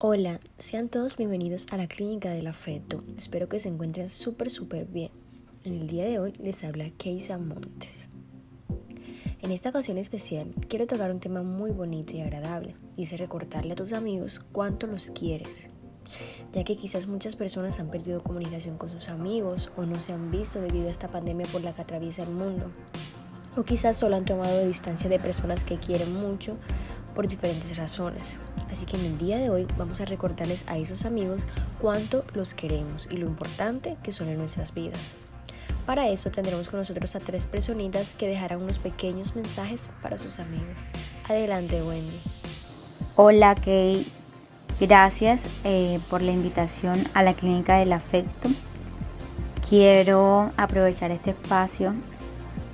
Hola, sean todos bienvenidos a la Clínica del Afecto. Espero que se encuentren súper, súper bien. En el día de hoy les habla Keisa Montes. En esta ocasión especial quiero tocar un tema muy bonito y agradable, y es recordarle a tus amigos cuánto los quieres, ya que quizás muchas personas han perdido comunicación con sus amigos o no se han visto debido a esta pandemia por la que atraviesa el mundo, o quizás solo han tomado distancia de personas que quieren mucho por diferentes razones. Así que en el día de hoy vamos a recordarles a esos amigos cuánto los queremos y lo importante que son en nuestras vidas. Para eso tendremos con nosotros a tres personitas que dejarán unos pequeños mensajes para sus amigos. Adelante, Wendy. Hola, Kay. Gracias eh, por la invitación a la Clínica del Afecto. Quiero aprovechar este espacio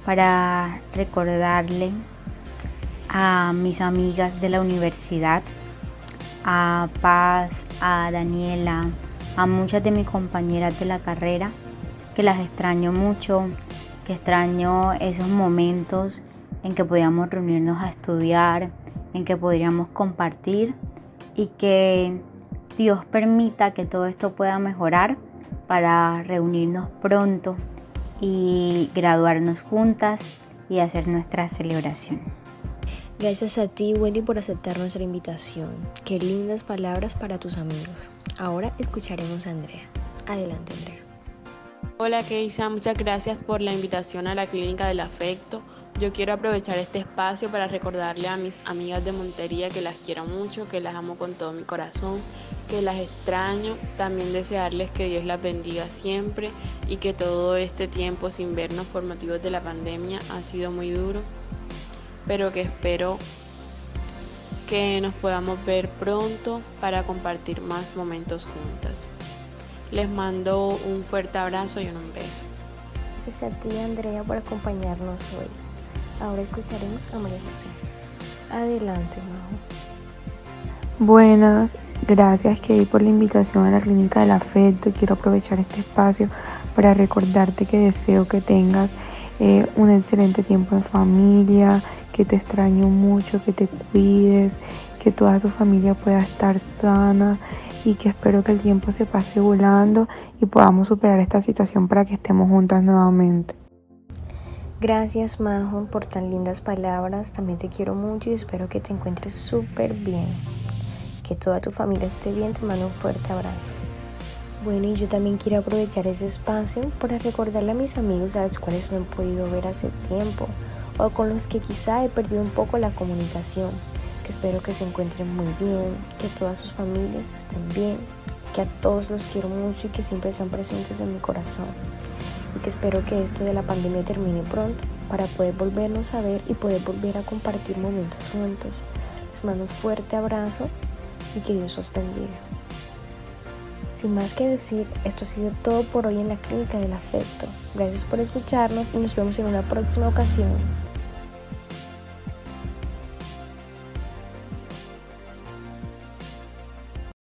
para recordarle a mis amigas de la universidad a Paz, a Daniela, a muchas de mis compañeras de la carrera, que las extraño mucho, que extraño esos momentos en que podíamos reunirnos a estudiar, en que podríamos compartir y que Dios permita que todo esto pueda mejorar para reunirnos pronto y graduarnos juntas y hacer nuestra celebración. Gracias a ti, Wendy, por aceptar nuestra invitación. Qué lindas palabras para tus amigos. Ahora escucharemos a Andrea. Adelante, Andrea. Hola, Keisa. Muchas gracias por la invitación a la Clínica del Afecto. Yo quiero aprovechar este espacio para recordarle a mis amigas de Montería que las quiero mucho, que las amo con todo mi corazón, que las extraño. También desearles que Dios las bendiga siempre y que todo este tiempo sin vernos por motivos de la pandemia ha sido muy duro pero que espero que nos podamos ver pronto para compartir más momentos juntas. Les mando un fuerte abrazo y un beso. Gracias a ti Andrea por acompañarnos hoy. Ahora escucharemos a María José. Adelante, Majo. Buenas, gracias Kay por la invitación a la Clínica del Afecto. Quiero aprovechar este espacio para recordarte que deseo que tengas eh, un excelente tiempo en familia, que te extraño mucho, que te cuides, que toda tu familia pueda estar sana y que espero que el tiempo se pase volando y podamos superar esta situación para que estemos juntas nuevamente. Gracias Majo por tan lindas palabras, también te quiero mucho y espero que te encuentres súper bien. Que toda tu familia esté bien, te mando un fuerte abrazo. Bueno, y yo también quiero aprovechar ese espacio para recordarle a mis amigos a los cuales no he podido ver hace tiempo o con los que quizá he perdido un poco la comunicación, que espero que se encuentren muy bien, que todas sus familias estén bien, que a todos los quiero mucho y que siempre están presentes en mi corazón. Y que espero que esto de la pandemia termine pronto para poder volvernos a ver y poder volver a compartir momentos juntos. Les mando un fuerte abrazo y que Dios os bendiga. Sin más que decir, esto ha sido todo por hoy en la Clínica del Afecto. Gracias por escucharnos y nos vemos en una próxima ocasión.